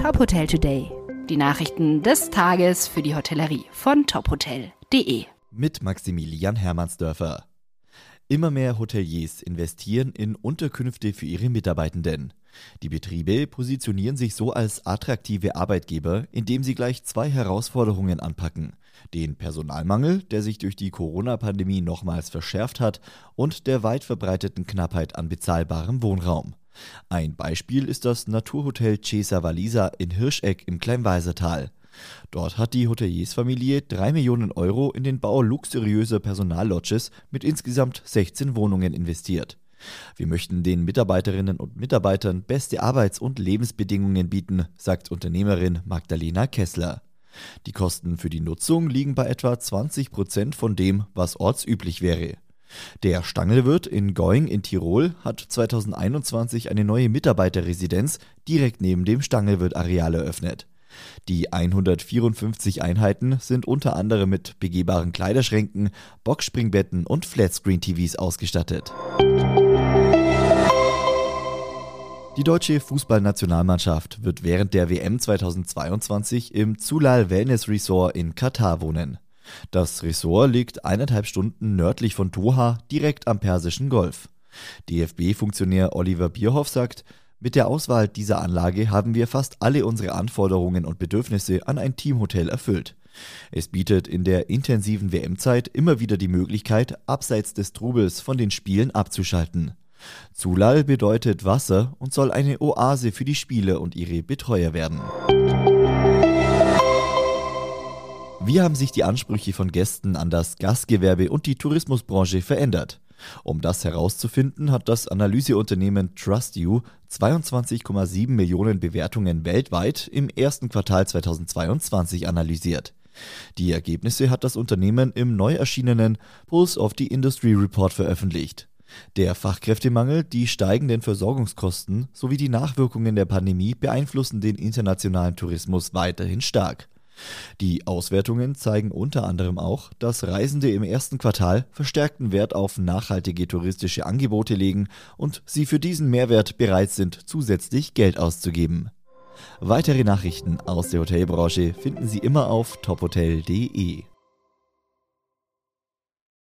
Top Hotel Today. Die Nachrichten des Tages für die Hotellerie von tophotel.de. Mit Maximilian Hermannsdörfer. Immer mehr Hoteliers investieren in Unterkünfte für ihre Mitarbeitenden. Die Betriebe positionieren sich so als attraktive Arbeitgeber, indem sie gleich zwei Herausforderungen anpacken. Den Personalmangel, der sich durch die Corona-Pandemie nochmals verschärft hat, und der weit verbreiteten Knappheit an bezahlbarem Wohnraum. Ein Beispiel ist das Naturhotel Cesa Valisa in Hirscheck im Kleinweisertal. Dort hat die Hoteliersfamilie 3 Millionen Euro in den Bau luxuriöser Personallodges mit insgesamt 16 Wohnungen investiert. Wir möchten den Mitarbeiterinnen und Mitarbeitern beste Arbeits- und Lebensbedingungen bieten, sagt Unternehmerin Magdalena Kessler. Die Kosten für die Nutzung liegen bei etwa 20 Prozent von dem, was ortsüblich wäre. Der Stangelwirt in Going in Tirol hat 2021 eine neue Mitarbeiterresidenz direkt neben dem Stangelwirt-Areal eröffnet. Die 154 Einheiten sind unter anderem mit begehbaren Kleiderschränken, Boxspringbetten und Flatscreen-TVs ausgestattet. Die deutsche Fußballnationalmannschaft wird während der WM 2022 im Zulal Wellness Resort in Katar wohnen. Das Ressort liegt eineinhalb Stunden nördlich von Doha, direkt am Persischen Golf. DFB-Funktionär Oliver Bierhoff sagt, mit der Auswahl dieser Anlage haben wir fast alle unsere Anforderungen und Bedürfnisse an ein Teamhotel erfüllt. Es bietet in der intensiven WM-Zeit immer wieder die Möglichkeit, abseits des Trubels von den Spielen abzuschalten. Zulal bedeutet Wasser und soll eine Oase für die Spieler und ihre Betreuer werden. Wie haben sich die Ansprüche von Gästen an das Gastgewerbe und die Tourismusbranche verändert? Um das herauszufinden, hat das Analyseunternehmen TrustU 22,7 Millionen Bewertungen weltweit im ersten Quartal 2022 analysiert. Die Ergebnisse hat das Unternehmen im neu erschienenen Pulse of the Industry Report veröffentlicht. Der Fachkräftemangel, die steigenden Versorgungskosten sowie die Nachwirkungen der Pandemie beeinflussen den internationalen Tourismus weiterhin stark. Die Auswertungen zeigen unter anderem auch, dass Reisende im ersten Quartal verstärkten Wert auf nachhaltige touristische Angebote legen und sie für diesen Mehrwert bereit sind, zusätzlich Geld auszugeben. Weitere Nachrichten aus der Hotelbranche finden Sie immer auf tophotel.de.